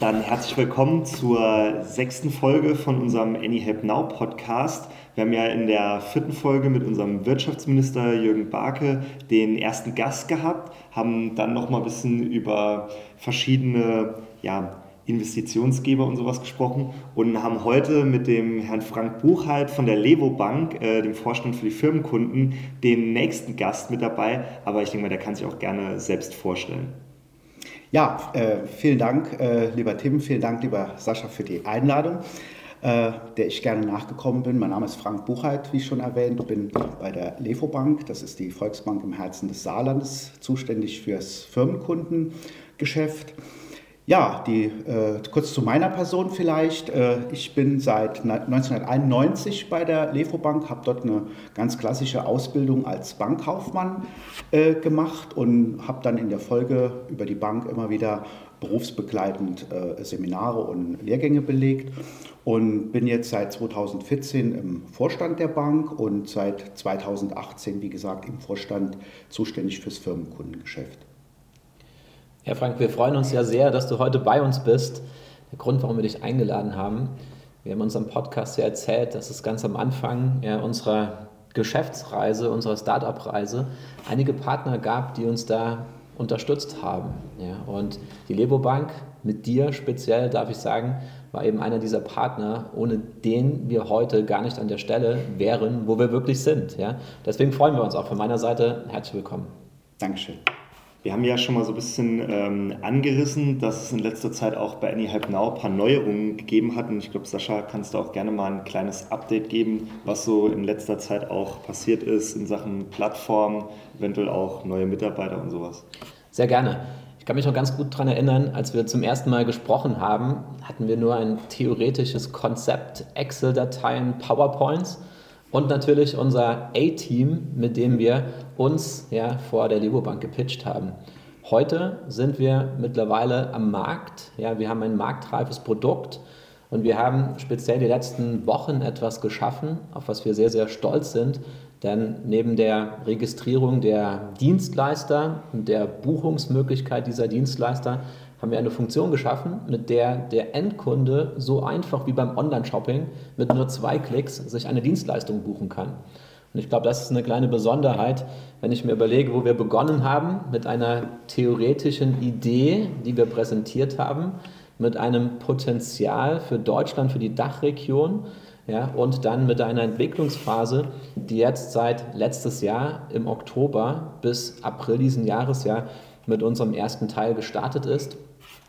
Dann herzlich willkommen zur sechsten Folge von unserem Any Help Now Podcast. Wir haben ja in der vierten Folge mit unserem Wirtschaftsminister Jürgen Barke den ersten Gast gehabt, haben dann noch mal ein bisschen über verschiedene ja, Investitionsgeber und sowas gesprochen und haben heute mit dem Herrn Frank Buchheit von der Levo Bank, äh, dem Vorstand für die Firmenkunden, den nächsten Gast mit dabei. Aber ich denke mal, der kann sich auch gerne selbst vorstellen. Ja, äh, vielen Dank, äh, lieber Tim, vielen Dank, lieber Sascha, für die Einladung, äh, der ich gerne nachgekommen bin. Mein Name ist Frank Buchheit, wie schon erwähnt, bin bei der Levo Bank, das ist die Volksbank im Herzen des Saarlandes, zuständig fürs Firmenkundengeschäft. Ja, die, äh, kurz zu meiner Person vielleicht. Äh, ich bin seit 1991 bei der Lefobank, habe dort eine ganz klassische Ausbildung als Bankkaufmann äh, gemacht und habe dann in der Folge über die Bank immer wieder berufsbegleitend äh, Seminare und Lehrgänge belegt und bin jetzt seit 2014 im Vorstand der Bank und seit 2018, wie gesagt, im Vorstand zuständig fürs Firmenkundengeschäft. Ja, Frank, wir freuen uns ja sehr, dass du heute bei uns bist. Der Grund, warum wir dich eingeladen haben, wir haben unserem Podcast ja erzählt, dass es ganz am Anfang ja, unserer Geschäftsreise, unserer Startup-Reise einige Partner gab, die uns da unterstützt haben. Ja, und die Lebo Bank mit dir speziell, darf ich sagen, war eben einer dieser Partner, ohne den wir heute gar nicht an der Stelle wären, wo wir wirklich sind. Ja. Deswegen freuen wir uns auch von meiner Seite. Herzlich willkommen. Dankeschön. Wir haben ja schon mal so ein bisschen ähm, angerissen, dass es in letzter Zeit auch bei AnyHelp Now ein paar Neuerungen gegeben hat. Und ich glaube, Sascha, kannst du auch gerne mal ein kleines Update geben, was so in letzter Zeit auch passiert ist in Sachen Plattform, eventuell auch neue Mitarbeiter und sowas. Sehr gerne. Ich kann mich noch ganz gut daran erinnern, als wir zum ersten Mal gesprochen haben, hatten wir nur ein theoretisches Konzept, Excel-Dateien, PowerPoints und natürlich unser A-Team, mit dem wir uns ja vor der Lego Bank gepitcht haben. Heute sind wir mittlerweile am Markt. Ja, wir haben ein marktreifes Produkt und wir haben speziell die letzten Wochen etwas geschaffen, auf was wir sehr, sehr stolz sind. Denn neben der Registrierung der Dienstleister und der Buchungsmöglichkeit dieser Dienstleister haben wir eine Funktion geschaffen, mit der der Endkunde so einfach wie beim Online-Shopping mit nur zwei Klicks sich eine Dienstleistung buchen kann. Und ich glaube, das ist eine kleine Besonderheit, wenn ich mir überlege, wo wir begonnen haben mit einer theoretischen Idee, die wir präsentiert haben, mit einem Potenzial für Deutschland, für die Dachregion ja, und dann mit einer Entwicklungsphase, die jetzt seit letztes Jahr im Oktober bis April diesen Jahres ja mit unserem ersten Teil gestartet ist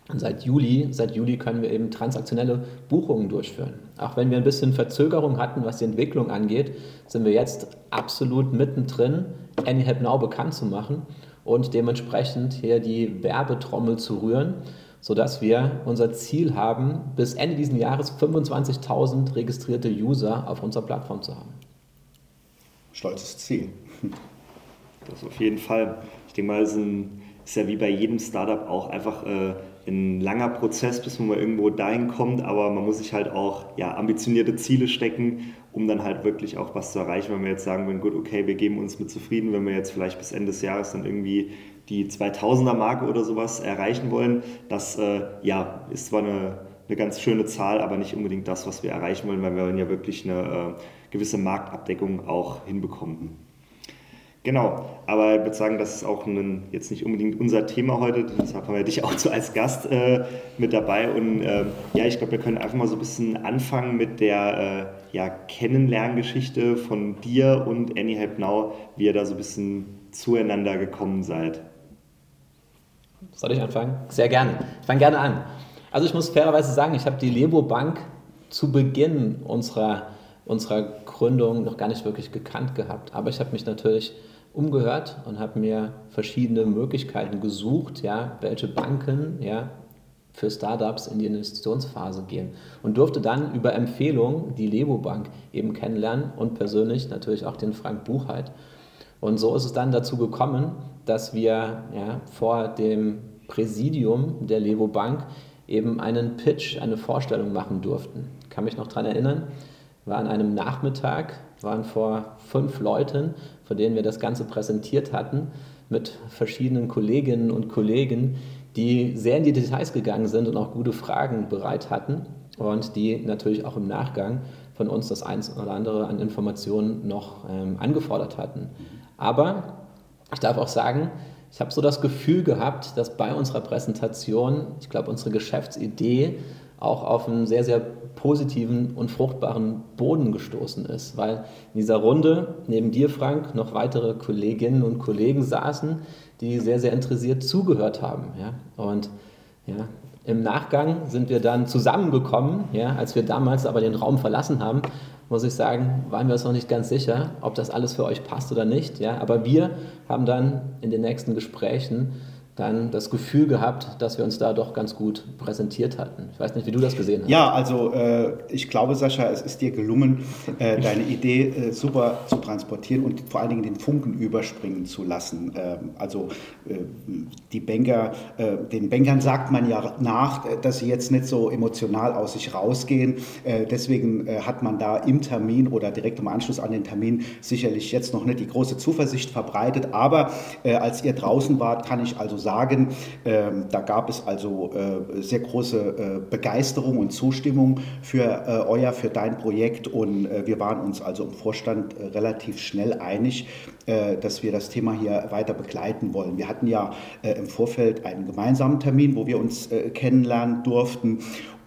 und seit Juli, seit Juli können wir eben transaktionelle Buchungen durchführen. Auch wenn wir ein bisschen Verzögerung hatten, was die Entwicklung angeht, sind wir jetzt absolut mittendrin, AnyHelp Now bekannt zu machen und dementsprechend hier die Werbetrommel zu rühren, sodass wir unser Ziel haben, bis Ende dieses Jahres 25.000 registrierte User auf unserer Plattform zu haben. Stolzes Ziel. Das auf jeden Fall. Ich denke mal, es ist ja wie bei jedem Startup auch einfach äh, ein langer Prozess, bis man mal irgendwo dahin kommt, aber man muss sich halt auch ja, ambitionierte Ziele stecken, um dann halt wirklich auch was zu erreichen. Wenn wir jetzt sagen würden, gut, okay, wir geben uns mit zufrieden, wenn wir jetzt vielleicht bis Ende des Jahres dann irgendwie die 2000er Marke oder sowas erreichen wollen, das äh, ja, ist zwar eine, eine ganz schöne Zahl, aber nicht unbedingt das, was wir erreichen wollen, weil wir wollen ja wirklich eine äh, gewisse Marktabdeckung auch hinbekommen. Genau, aber ich würde sagen, das ist auch ein, jetzt nicht unbedingt unser Thema heute, deshalb haben wir dich auch so als Gast äh, mit dabei. Und äh, ja, ich glaube, wir können einfach mal so ein bisschen anfangen mit der äh, ja, Kennenlerngeschichte von dir und Annie Now, wie ihr da so ein bisschen zueinander gekommen seid. Soll ich anfangen? Sehr gerne. Ich fange gerne an. Also ich muss fairerweise sagen, ich habe die Lebo Bank zu Beginn unserer, unserer Gründung noch gar nicht wirklich gekannt gehabt. Aber ich habe mich natürlich umgehört und habe mir verschiedene Möglichkeiten gesucht, ja, welche Banken ja, für Startups in die Investitionsphase gehen und durfte dann über Empfehlungen die Lebo Bank eben kennenlernen und persönlich natürlich auch den Frank Buchheit. Und so ist es dann dazu gekommen, dass wir ja, vor dem Präsidium der Lebo Bank eben einen Pitch, eine Vorstellung machen durften. Kann mich noch daran erinnern, war an einem Nachmittag, waren vor fünf Leuten von denen wir das Ganze präsentiert hatten, mit verschiedenen Kolleginnen und Kollegen, die sehr in die Details gegangen sind und auch gute Fragen bereit hatten und die natürlich auch im Nachgang von uns das eins oder andere an Informationen noch ähm, angefordert hatten. Aber ich darf auch sagen, ich habe so das Gefühl gehabt, dass bei unserer Präsentation, ich glaube, unsere Geschäftsidee auch auf einen sehr, sehr positiven und fruchtbaren Boden gestoßen ist, weil in dieser Runde neben dir, Frank, noch weitere Kolleginnen und Kollegen saßen, die sehr, sehr interessiert zugehört haben. Ja? Und ja, im Nachgang sind wir dann zusammengekommen, ja, als wir damals aber den Raum verlassen haben, muss ich sagen, waren wir uns noch nicht ganz sicher, ob das alles für euch passt oder nicht. Ja? Aber wir haben dann in den nächsten Gesprächen dann das Gefühl gehabt, dass wir uns da doch ganz gut präsentiert hatten. Ich weiß nicht, wie du das gesehen hast. Ja, also äh, ich glaube, Sascha, es ist dir gelungen, äh, deine Idee äh, super zu transportieren und vor allen Dingen den Funken überspringen zu lassen. Ähm, also äh, die Banker, äh, den Bankern sagt man ja nach, dass sie jetzt nicht so emotional aus sich rausgehen. Äh, deswegen hat man da im Termin oder direkt im Anschluss an den Termin sicherlich jetzt noch nicht die große Zuversicht verbreitet. Aber als ihr draußen wart, kann ich also sagen, sagen. Ähm, da gab es also äh, sehr große äh, Begeisterung und Zustimmung für äh, euer, für dein Projekt und wir waren uns also im Vorstand relativ schnell einig, dass wir das Thema hier weiter begleiten wollen. Wir hatten ja im Vorfeld einen gemeinsamen Termin, wo wir uns kennenlernen durften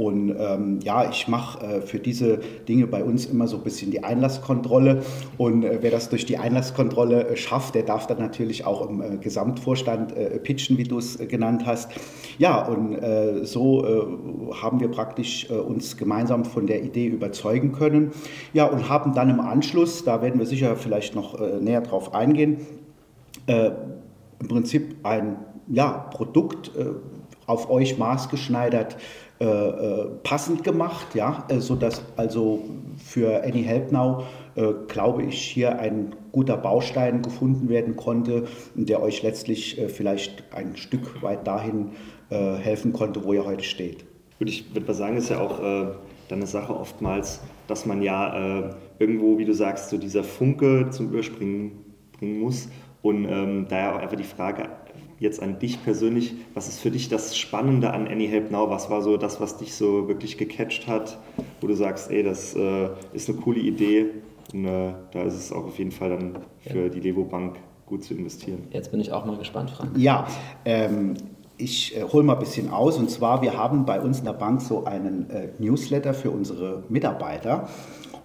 und ähm, ja, ich mache äh, für diese Dinge bei uns immer so ein bisschen die Einlasskontrolle. Und äh, wer das durch die Einlasskontrolle äh, schafft, der darf dann natürlich auch im äh, Gesamtvorstand äh, pitchen, wie du es äh, genannt hast. Ja, und so haben wir praktisch uns gemeinsam von der Idee überzeugen können. Ja, und haben dann im Anschluss, da werden wir sicher vielleicht noch näher drauf eingehen, im Prinzip ein ja, Produkt auf euch maßgeschneidert äh, äh, passend gemacht, ja, äh, sodass also für Any Help Now, äh, glaube ich, hier ein guter Baustein gefunden werden konnte, der euch letztlich äh, vielleicht ein Stück weit dahin äh, helfen konnte, wo ihr heute steht. Ich würde mal sagen, ist ja auch dann eine Sache oftmals, dass man ja irgendwo, wie du sagst, so dieser Funke zum Überspringen bringen muss und ähm, daher auch einfach die Frage jetzt an dich persönlich, was ist für dich das Spannende an Any Help Now? Was war so das, was dich so wirklich gecatcht hat, wo du sagst, ey, das äh, ist eine coole Idee und äh, da ist es auch auf jeden Fall dann für ja. die Levo Bank gut zu investieren. Jetzt bin ich auch mal gespannt, Frank. Ja, ähm, ich äh, hole mal ein bisschen aus und zwar, wir haben bei uns in der Bank so einen äh, Newsletter für unsere Mitarbeiter.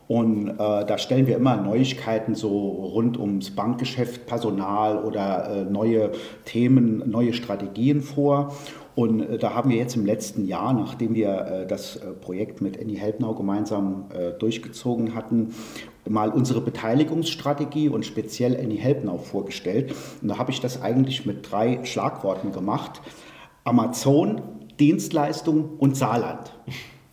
Und äh, da stellen wir immer Neuigkeiten so rund ums Bankgeschäft, Personal oder äh, neue Themen, neue Strategien vor. Und äh, da haben wir jetzt im letzten Jahr, nachdem wir das Projekt mit Annie Helpnau gemeinsam durchgezogen hatten, mal unsere Beteiligungsstrategie und speziell Annie Helpnau vorgestellt. Und da habe ich das eigentlich mit drei Schlagworten gemacht. Amazon, Dienstleistung und Saarland.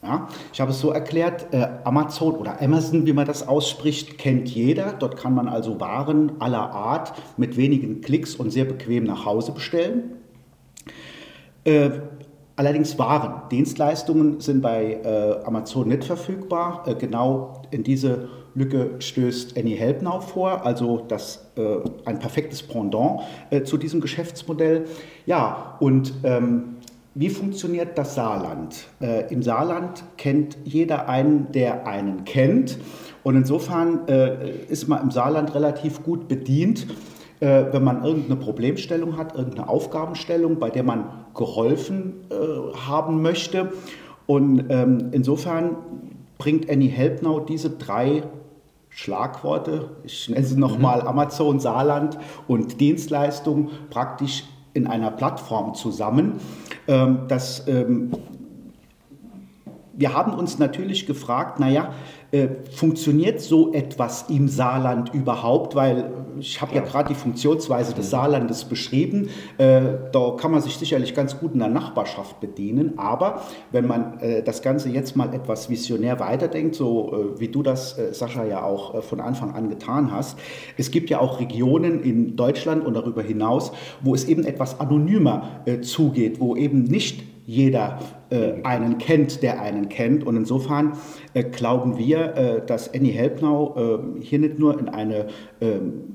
Ja, ich habe es so erklärt, äh, Amazon oder Amazon, wie man das ausspricht, kennt jeder. Dort kann man also Waren aller Art mit wenigen Klicks und sehr bequem nach Hause bestellen. Äh, allerdings Waren, Dienstleistungen sind bei äh, Amazon nicht verfügbar. Äh, genau in diese Lücke stößt Any Help Now vor, also das, äh, ein perfektes Pendant äh, zu diesem Geschäftsmodell. Ja, und ähm, wie funktioniert das Saarland? Äh, Im Saarland kennt jeder einen, der einen kennt. Und insofern äh, ist man im Saarland relativ gut bedient, äh, wenn man irgendeine Problemstellung hat, irgendeine Aufgabenstellung, bei der man geholfen äh, haben möchte. Und ähm, insofern bringt Annie Helpnau diese drei Schlagworte, ich nenne sie nochmal mhm. Amazon, Saarland und Dienstleistung, praktisch in einer Plattform zusammen. Ähm, das, ähm, wir haben uns natürlich gefragt, naja, äh, funktioniert so etwas im Saarland überhaupt? Weil ich habe ja, ja gerade die Funktionsweise des Saarlandes beschrieben. Äh, da kann man sich sicherlich ganz gut in der Nachbarschaft bedienen. Aber wenn man äh, das Ganze jetzt mal etwas visionär weiterdenkt, so äh, wie du das, äh, Sascha, ja auch äh, von Anfang an getan hast, es gibt ja auch Regionen in Deutschland und darüber hinaus, wo es eben etwas anonymer zugeht, wo eben nicht jeder äh, einen kennt, der einen kennt. Und insofern äh, glauben wir, äh, dass Annie Helpnau äh, hier nicht nur in eine ähm,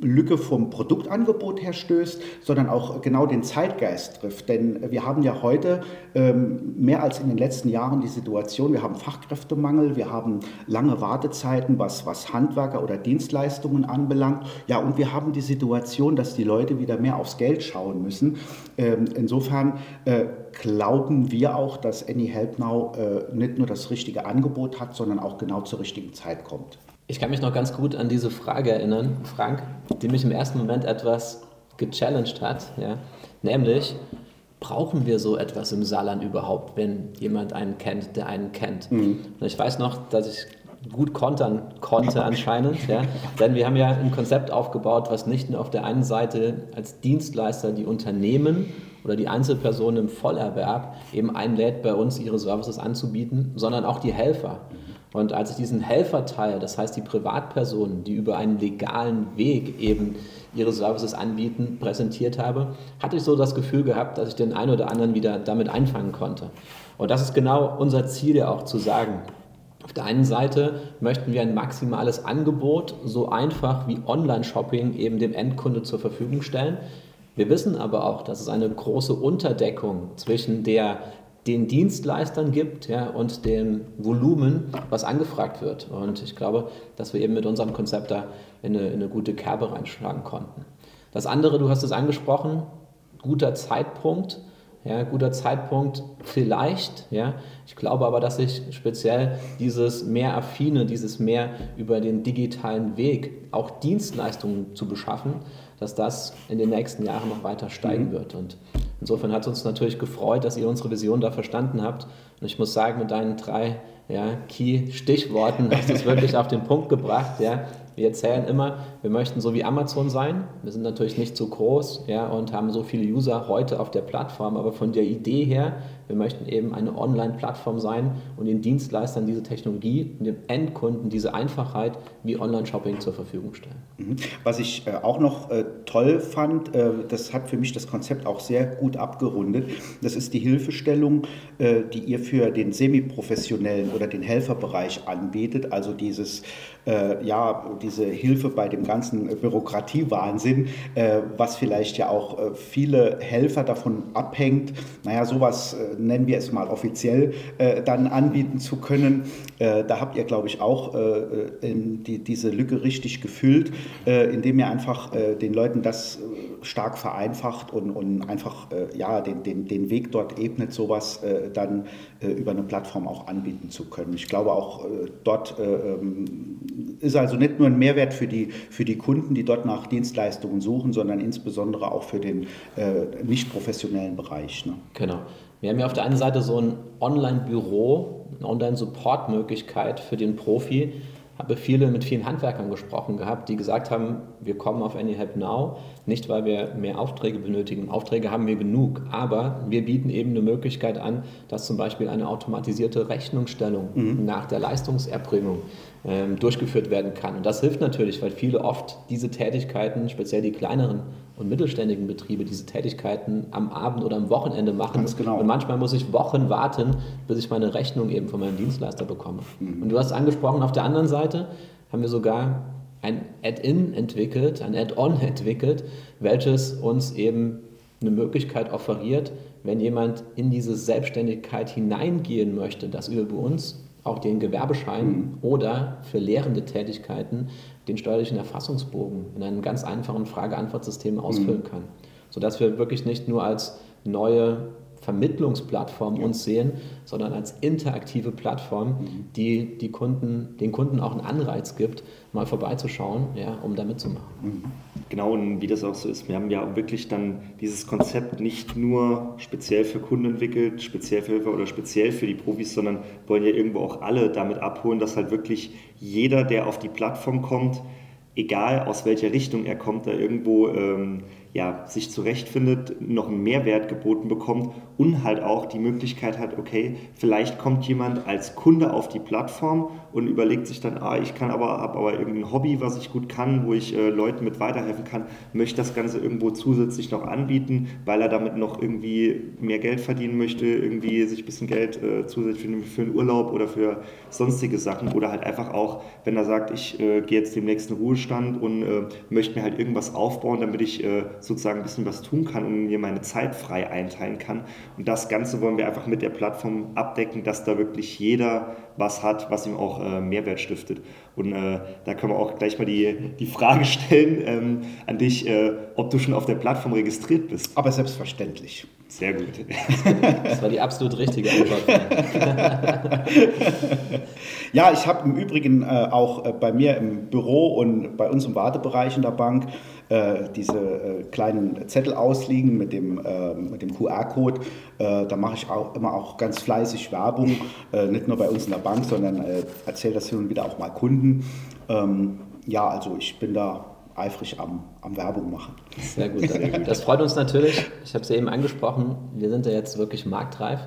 Lücke vom Produktangebot her stößt, sondern auch genau den Zeitgeist trifft. Denn wir haben ja heute ähm, mehr als in den letzten Jahren die Situation, wir haben Fachkräftemangel, wir haben lange Wartezeiten, was, was Handwerker oder Dienstleistungen anbelangt. Ja, und wir haben die Situation, dass die Leute wieder mehr aufs Geld schauen müssen. Ähm, insofern äh, glauben wir auch, dass Any Help Now äh, nicht nur das richtige Angebot hat, sondern auch genau zur richtigen Zeit kommt. Ich kann mich noch ganz gut an diese Frage erinnern, Frank, die mich im ersten Moment etwas gechallenged hat. Ja? Nämlich, brauchen wir so etwas im Saarland überhaupt, wenn jemand einen kennt, der einen kennt? Mhm. Und ich weiß noch, dass ich gut kontern konnte anscheinend, ja? denn wir haben ja ein Konzept aufgebaut, was nicht nur auf der einen Seite als Dienstleister die Unternehmen oder die Einzelpersonen im Vollerwerb eben einlädt, bei uns ihre Services anzubieten, sondern auch die Helfer. Und als ich diesen Helferteil, das heißt die Privatpersonen, die über einen legalen Weg eben ihre Services anbieten, präsentiert habe, hatte ich so das Gefühl gehabt, dass ich den einen oder anderen wieder damit einfangen konnte. Und das ist genau unser Ziel ja auch zu sagen. Auf der einen Seite möchten wir ein maximales Angebot so einfach wie Online-Shopping eben dem Endkunde zur Verfügung stellen. Wir wissen aber auch, dass es eine große Unterdeckung zwischen der den Dienstleistern gibt ja, und dem Volumen, was angefragt wird. Und ich glaube, dass wir eben mit unserem Konzept da in eine, in eine gute Kerbe reinschlagen konnten. Das andere, du hast es angesprochen, guter Zeitpunkt. Ja, guter Zeitpunkt vielleicht. Ja. Ich glaube aber, dass sich speziell dieses mehr affine, dieses mehr über den digitalen Weg, auch Dienstleistungen zu beschaffen, dass das in den nächsten Jahren noch weiter steigen mhm. wird. Und insofern hat es uns natürlich gefreut, dass ihr unsere Vision da verstanden habt. Und ich muss sagen, mit deinen drei ja, Key-Stichworten hast du es wirklich auf den Punkt gebracht. Ja. Wir erzählen immer, wir möchten so wie Amazon sein. Wir sind natürlich nicht so groß ja, und haben so viele User heute auf der Plattform, aber von der Idee her, wir möchten eben eine Online-Plattform sein und den Dienstleistern diese Technologie und dem Endkunden diese Einfachheit wie Online-Shopping zur Verfügung stellen. Mhm. Was ich äh, auch noch äh, toll fand, äh, das hat für mich das Konzept auch sehr gut abgerundet, das ist die Hilfestellung, die ihr für den semiprofessionellen oder den Helferbereich anbietet, also dieses, ja, diese Hilfe bei dem ganzen Bürokratiewahnsinn, was vielleicht ja auch viele Helfer davon abhängt, naja, sowas nennen wir es mal offiziell, äh, dann anbieten zu können. Äh, da habt ihr, glaube ich, auch äh, die, diese Lücke richtig gefüllt, indem ihr einfach den Leuten das stark vereinfacht und, und einfach ja, den, den, den Weg dort ebnet, sowas dann über eine Plattform auch anbieten zu können. Ich glaube auch dort ähm, ist also nicht nur ein Mehrwert für die, für die Kunden, die dort nach Dienstleistungen suchen, sondern insbesondere auch für den nicht professionellen Bereich. Ne? Genau. Wir haben ja auf der einen Seite so ein Online-Büro, eine Online-Support-Möglichkeit für den Profi. Habe viele mit vielen Handwerkern gesprochen gehabt, die gesagt haben, wir kommen auf AnyHelp Now, nicht weil wir mehr Aufträge benötigen. Aufträge haben wir genug, aber wir bieten eben eine Möglichkeit an, dass zum Beispiel eine automatisierte Rechnungsstellung mhm. nach der Leistungserbringung durchgeführt werden kann. Und das hilft natürlich, weil viele oft diese Tätigkeiten, speziell die kleineren und mittelständigen Betriebe, diese Tätigkeiten am Abend oder am Wochenende machen. Genau. Und manchmal muss ich Wochen warten, bis ich meine Rechnung eben von meinem Dienstleister bekomme. Mhm. Und du hast angesprochen, auf der anderen Seite haben wir sogar ein Add-in entwickelt, ein Add-on entwickelt, welches uns eben eine Möglichkeit offeriert, wenn jemand in diese Selbstständigkeit hineingehen möchte, das über uns auch den Gewerbeschein mhm. oder für lehrende Tätigkeiten den steuerlichen Erfassungsbogen in einem ganz einfachen Frage-Antwort-System ausfüllen mhm. kann. Sodass wir wirklich nicht nur als neue Vermittlungsplattform ja. uns sehen, sondern als interaktive Plattform, mhm. die, die Kunden, den Kunden auch einen Anreiz gibt, mal vorbeizuschauen, ja, um da mitzumachen. Mhm. Genau, und wie das auch so ist, wir haben ja wirklich dann dieses Konzept nicht nur speziell für Kunden entwickelt, speziell für Hilfe oder speziell für die Profis, sondern wollen ja irgendwo auch alle damit abholen, dass halt wirklich jeder, der auf die Plattform kommt, egal aus welcher Richtung er kommt, da irgendwo ähm, ja, sich zurechtfindet, noch einen Mehrwert geboten bekommt und halt auch die Möglichkeit hat, okay, vielleicht kommt jemand als Kunde auf die Plattform und überlegt sich dann, ah, ich kann aber, habe aber irgendein Hobby, was ich gut kann, wo ich äh, Leuten mit weiterhelfen kann, möchte das Ganze irgendwo zusätzlich noch anbieten, weil er damit noch irgendwie mehr Geld verdienen möchte, irgendwie sich ein bisschen Geld äh, zusätzlich für, für einen Urlaub oder für sonstige Sachen oder halt einfach auch, wenn er sagt, ich äh, gehe jetzt demnächst in den Ruhestand und äh, möchte mir halt irgendwas aufbauen, damit ich äh, sozusagen ein bisschen was tun kann und mir meine Zeit frei einteilen kann. Und das Ganze wollen wir einfach mit der Plattform abdecken, dass da wirklich jeder was hat, was ihm auch äh, Mehrwert stiftet. Und äh, da können wir auch gleich mal die, die Frage stellen ähm, an dich, äh, ob du schon auf der Plattform registriert bist. Aber selbstverständlich. Sehr gut. Das war die absolut richtige Antwort. ja, ich habe im Übrigen äh, auch äh, bei mir im Büro und bei uns im Wartebereich in der Bank äh, diese äh, kleinen Zettel ausliegen mit dem, äh, mit dem QR-Code. Äh, da mache ich auch immer auch ganz fleißig Werbung, nicht nur bei uns in der Bank, sondern erzähle das hin und wieder auch mal Kunden. Ähm, ja, also ich bin da eifrig am, am Werbung machen. Sehr gut. Das freut uns natürlich. Ich habe es ja eben angesprochen. Wir sind ja jetzt wirklich marktreif.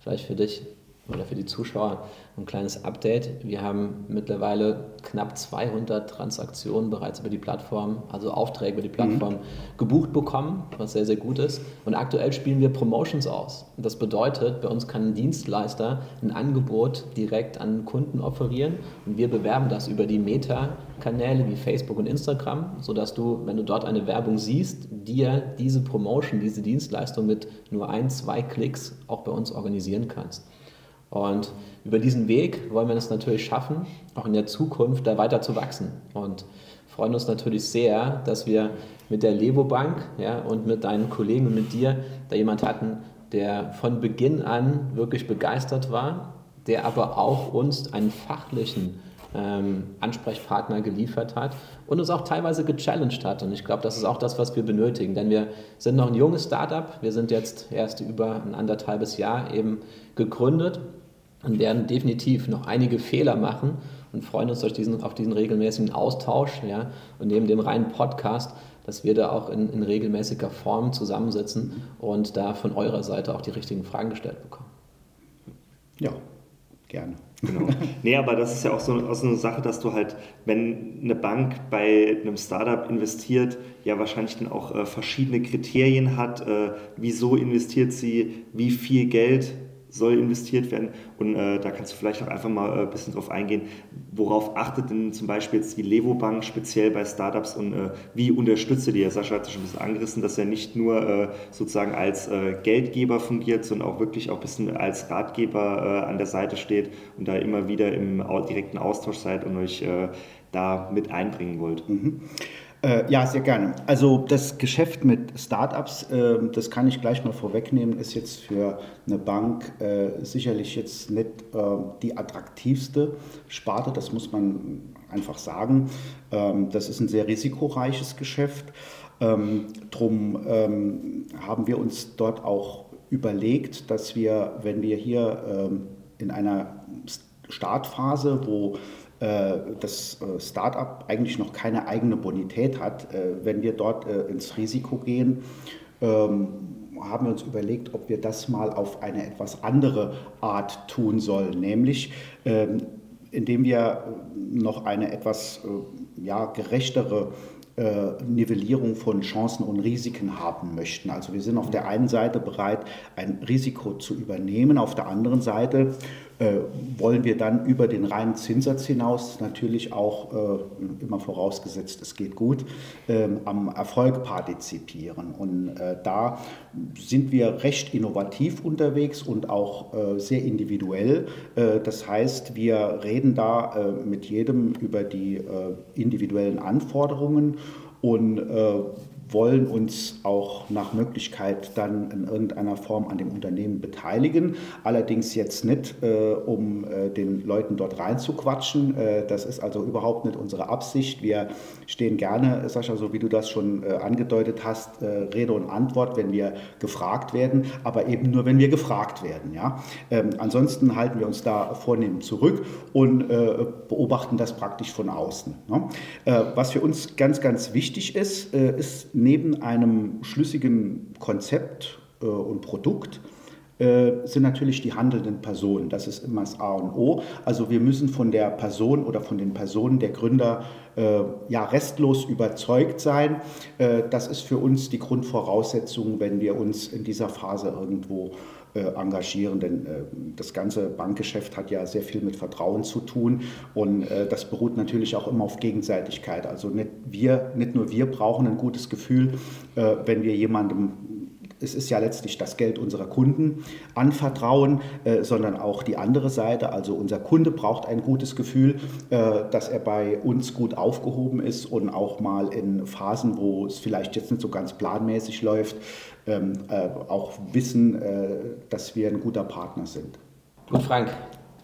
Vielleicht für dich oder für die Zuschauer ein kleines Update. Wir haben mittlerweile knapp 200 Transaktionen bereits über die Plattform, also Aufträge über die Plattform mhm. gebucht bekommen, was sehr, sehr gut ist. Und aktuell spielen wir Promotions aus. Das bedeutet, bei uns kann ein Dienstleister ein Angebot direkt an Kunden offerieren und wir bewerben das über die Meta-Kanäle wie Facebook und Instagram, sodass du, wenn du dort eine Werbung siehst, dir diese Promotion, diese Dienstleistung mit nur ein, zwei Klicks auch bei uns organisieren kannst. Und über diesen Weg wollen wir es natürlich schaffen, auch in der Zukunft da weiter zu wachsen. Und freuen uns natürlich sehr, dass wir mit der Levo Bank ja, und mit deinen Kollegen und mit dir da jemand hatten, der von Beginn an wirklich begeistert war, der aber auch uns einen fachlichen ähm, Ansprechpartner geliefert hat und uns auch teilweise gechallenged hat. Und ich glaube, das ist auch das, was wir benötigen, denn wir sind noch ein junges Startup. Wir sind jetzt erst über ein anderthalbes Jahr eben gegründet und werden definitiv noch einige Fehler machen und freuen uns durch diesen, auf diesen regelmäßigen Austausch ja, und neben dem reinen Podcast, dass wir da auch in, in regelmäßiger Form zusammensitzen und da von eurer Seite auch die richtigen Fragen gestellt bekommen. Ja, gerne. Genau. Nee, aber das ist ja auch so, auch so eine Sache, dass du halt, wenn eine Bank bei einem Startup investiert, ja wahrscheinlich dann auch äh, verschiedene Kriterien hat. Äh, wieso investiert sie, wie viel Geld soll investiert werden. Und äh, da kannst du vielleicht auch einfach mal äh, ein bisschen drauf eingehen, worauf achtet denn zum Beispiel jetzt die Levo Bank speziell bei Startups und äh, wie unterstützt die? Sascha hat es schon ein bisschen angerissen, dass er nicht nur äh, sozusagen als äh, Geldgeber fungiert, sondern auch wirklich auch ein bisschen als Ratgeber äh, an der Seite steht und da immer wieder im direkten Austausch seid und euch da mit einbringen wollt. Mhm. Äh, ja, sehr gerne. Also das Geschäft mit Startups, äh, das kann ich gleich mal vorwegnehmen, ist jetzt für eine Bank äh, sicherlich jetzt nicht äh, die attraktivste Sparte, das muss man einfach sagen. Ähm, das ist ein sehr risikoreiches Geschäft. Ähm, drum ähm, haben wir uns dort auch überlegt, dass wir, wenn wir hier ähm, in einer Startphase, wo das äh, Startup eigentlich noch keine eigene Bonität hat, äh, wenn wir dort ins Risiko gehen, ähm, haben wir uns überlegt, ob wir das mal auf eine etwas andere Art tun sollen, nämlich ähm, indem wir noch eine etwas ja, gerechtere Nivellierung von Chancen und Risiken haben möchten. Also wir sind auf der einen Seite bereit, ein Risiko zu übernehmen, auf der anderen Seite äh, wollen wir dann über den reinen Zinssatz hinaus natürlich auch, äh, immer vorausgesetzt, es geht gut, ähm, am Erfolg partizipieren. Und äh, da sind wir recht innovativ unterwegs und auch sehr individuell. das heißt, wir reden da mit jedem über die individuellen Anforderungen und wollen uns auch nach Möglichkeit dann in irgendeiner Form an dem Unternehmen beteiligen. Allerdings jetzt nicht, äh, um äh, den Leuten dort reinzuquatschen. Äh, das ist also überhaupt nicht unsere Absicht. Wir stehen gerne, Sascha, so wie du das schon äh, angedeutet hast, äh, Rede und Antwort, wenn wir gefragt werden, aber eben nur, wenn wir gefragt werden. Ja? Ähm, ansonsten halten wir uns da vornehm zurück und äh, beobachten das praktisch von außen. Ne? was für uns ganz, ganz wichtig ist, ist neben einem schlüssigen Konzept äh, und Produkt äh, sind natürlich die handelnden Personen. Das ist immer das A und O. Also wir müssen von der Person oder von den Personen der Gründer äh, ja restlos überzeugt sein. Äh, das ist für uns die Grundvoraussetzung, wenn wir uns in dieser Phase irgendwo äh, engagieren, denn äh, das ganze Bankgeschäft hat ja sehr viel mit Vertrauen zu tun und äh, das beruht natürlich auch immer auf Gegenseitigkeit. Also nicht, wir, nicht nur wir brauchen ein gutes Gefühl, wenn wir jemandem es ist ja letztlich das Geld unserer Kunden anvertrauen, äh, sondern auch die andere Seite. Also unser Kunde braucht ein gutes Gefühl, äh, dass er bei uns gut aufgehoben ist und auch mal in Phasen, wo es vielleicht jetzt nicht so ganz planmäßig läuft, äh, auch wissen, äh, dass wir ein guter Partner sind. Gut, Frank,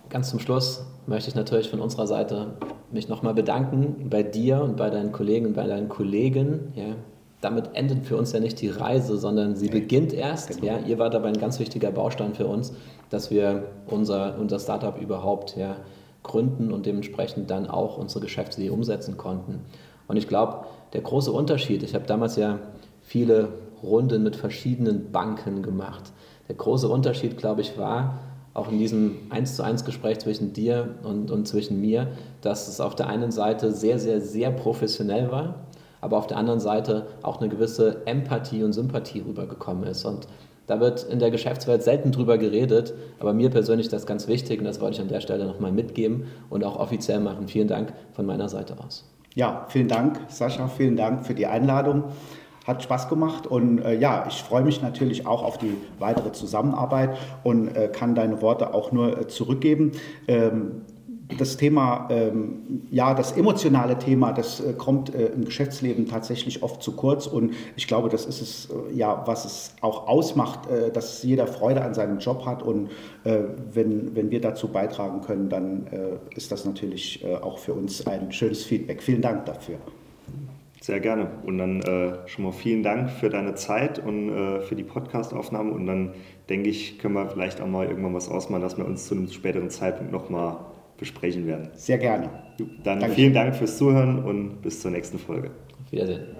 ganz zum Schluss möchte ich natürlich von unserer Seite mich nochmal bedanken bei dir und bei deinen Kollegen und bei deinen Kollegen. Ja, damit endet für uns ja nicht die Reise, sondern sie nee, beginnt erst. Genau. Ja, ihr wart aber ein ganz wichtiger Baustein für uns, dass wir unser, unser Startup überhaupt ja, gründen und dementsprechend dann auch unsere Geschäftsidee umsetzen konnten. Und ich glaube, der große Unterschied, ich habe damals ja viele Runden mit verschiedenen Banken gemacht. Der große Unterschied, glaube ich, war, auch in diesem 1 zu 1 Gespräch zwischen dir und, und zwischen mir, dass es auf der einen Seite sehr, sehr, sehr professionell war aber auf der anderen Seite auch eine gewisse Empathie und Sympathie rübergekommen ist. Und da wird in der Geschäftswelt selten drüber geredet, aber mir persönlich ist das ganz wichtig und das wollte ich an der Stelle nochmal mitgeben und auch offiziell machen. Vielen Dank von meiner Seite aus. Ja, vielen Dank, Sascha, vielen Dank für die Einladung. Hat Spaß gemacht und äh, ja, ich freue mich natürlich auch auf die weitere Zusammenarbeit und äh, kann deine Worte auch nur äh, zurückgeben. Ähm, das Thema, ähm, ja, das emotionale Thema, das äh, kommt äh, im Geschäftsleben tatsächlich oft zu kurz und ich glaube, das ist es, äh, ja, was es auch ausmacht, äh, dass jeder Freude an seinem Job hat und äh, wenn, wenn wir dazu beitragen können, dann äh, ist das natürlich auch für uns ein schönes Feedback. Vielen Dank dafür. Sehr gerne. Und dann schon mal vielen Dank für deine Zeit und für die Podcastaufnahme und dann denke ich, können wir vielleicht auch mal irgendwann was ausmachen, dass wir uns zu einem späteren Zeitpunkt nochmal besprechen werden. Sehr gerne. Dann Danke. vielen Dank fürs Zuhören und bis zur nächsten Folge. Auf Wiedersehen.